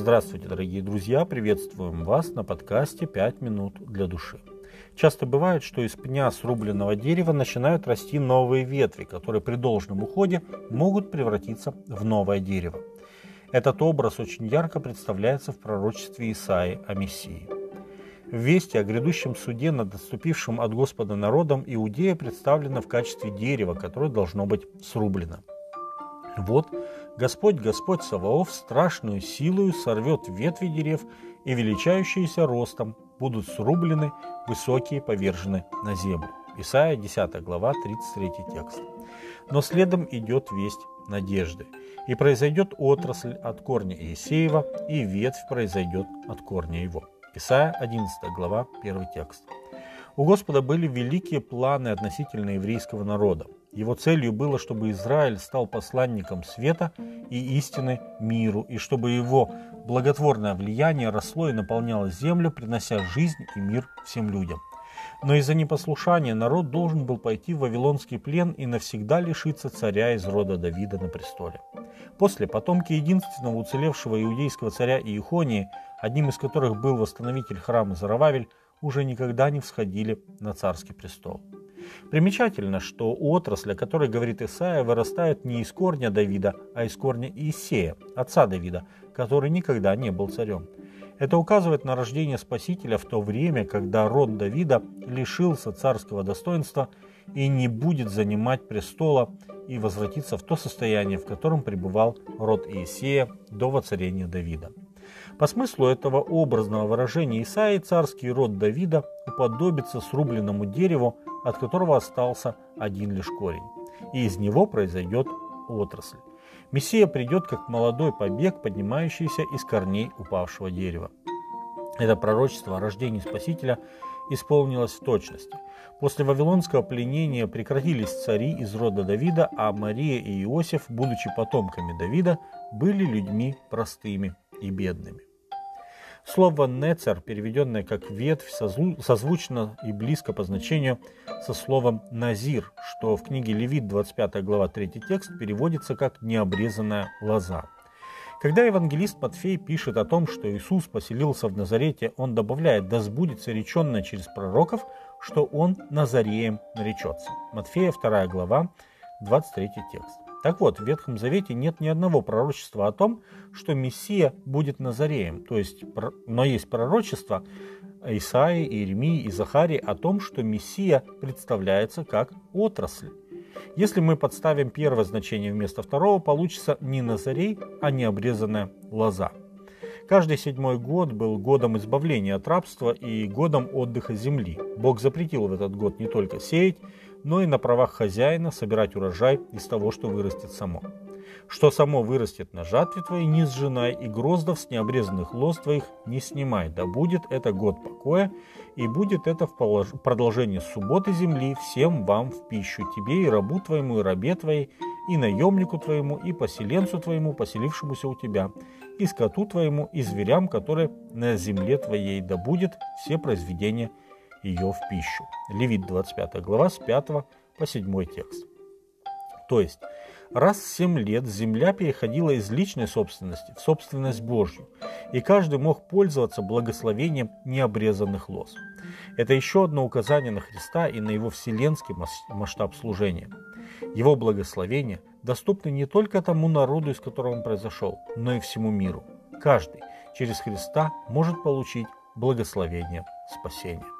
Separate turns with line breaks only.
Здравствуйте, дорогие друзья! Приветствуем вас на подкасте «5 минут для души». Часто бывает, что из пня срубленного дерева начинают расти новые ветви, которые при должном уходе могут превратиться в новое дерево. Этот образ очень ярко представляется в пророчестве Исаи о Мессии. В вести о грядущем суде над отступившим от Господа народом Иудея представлена в качестве дерева, которое должно быть срублено. Вот Господь, Господь Саваоф, страшную силою сорвет ветви дерев, и величающиеся ростом будут срублены, высокие повержены на землю. Исайя 10 глава 33 текст. Но следом идет весть надежды. И произойдет отрасль от корня Иисеева, и ветвь произойдет от корня его. Исайя 11 глава 1 текст. У Господа были великие планы относительно еврейского народа. Его целью было, чтобы Израиль стал посланником света и истины миру, и чтобы его благотворное влияние росло и наполняло землю, принося жизнь и мир всем людям. Но из-за непослушания народ должен был пойти в Вавилонский плен и навсегда лишиться царя из рода Давида на престоле. После потомки единственного уцелевшего иудейского царя Иехонии, одним из которых был восстановитель храма Зарававель, уже никогда не всходили на царский престол. Примечательно, что отрасль, о которой говорит Исаия, вырастает не из корня Давида, а из корня Иисея, отца Давида, который никогда не был царем. Это указывает на рождение Спасителя в то время, когда род Давида лишился царского достоинства и не будет занимать престола и возвратиться в то состояние, в котором пребывал род Иисея до воцарения Давида. По смыслу этого образного выражения Исаии царский род Давида уподобится срубленному дереву, от которого остался один лишь корень, и из него произойдет отрасль. Мессия придет как молодой побег, поднимающийся из корней упавшего дерева. Это пророчество о рождении Спасителя исполнилось в точности. После вавилонского пленения прекратились цари из рода Давида, а Мария и Иосиф, будучи потомками Давида, были людьми простыми и бедными. Слово «нецер», переведенное как «ветвь», созвучно и близко по значению со словом «назир», что в книге Левит, 25 глава, 3 текст, переводится как «необрезанная лоза». Когда евангелист Матфей пишет о том, что Иисус поселился в Назарете, он добавляет «да сбудется реченное через пророков, что он Назареем наречется». Матфея 2 глава, 23 текст. Так вот, в Ветхом Завете нет ни одного пророчества о том, что Мессия будет Назареем. То есть, но есть пророчество Исаии, Иеремии и Захарии о том, что Мессия представляется как отрасль. Если мы подставим первое значение вместо второго, получится не Назарей, а необрезанная лоза. Каждый седьмой год был годом избавления от рабства и годом отдыха земли. Бог запретил в этот год не только сеять, но и на правах хозяина собирать урожай из того, что вырастет само. Что само вырастет на жатве твоей, не сжинай, и гроздов с необрезанных лоз твоих не снимай, да будет это год покоя, и будет это в продолжение субботы земли всем вам в пищу, тебе и рабу твоему, и рабе твоей, и наемнику твоему, и поселенцу твоему, поселившемуся у тебя, и скоту твоему, и зверям, которые на земле твоей, да будет все произведения ее в пищу. Левит 25 глава с 5 по 7 текст. То есть, раз в 7 лет земля переходила из личной собственности в собственность Божью, и каждый мог пользоваться благословением необрезанных лоз. Это еще одно указание на Христа и на его вселенский масштаб служения. Его благословения доступны не только тому народу, из которого он произошел, но и всему миру. Каждый через Христа может получить благословение спасения.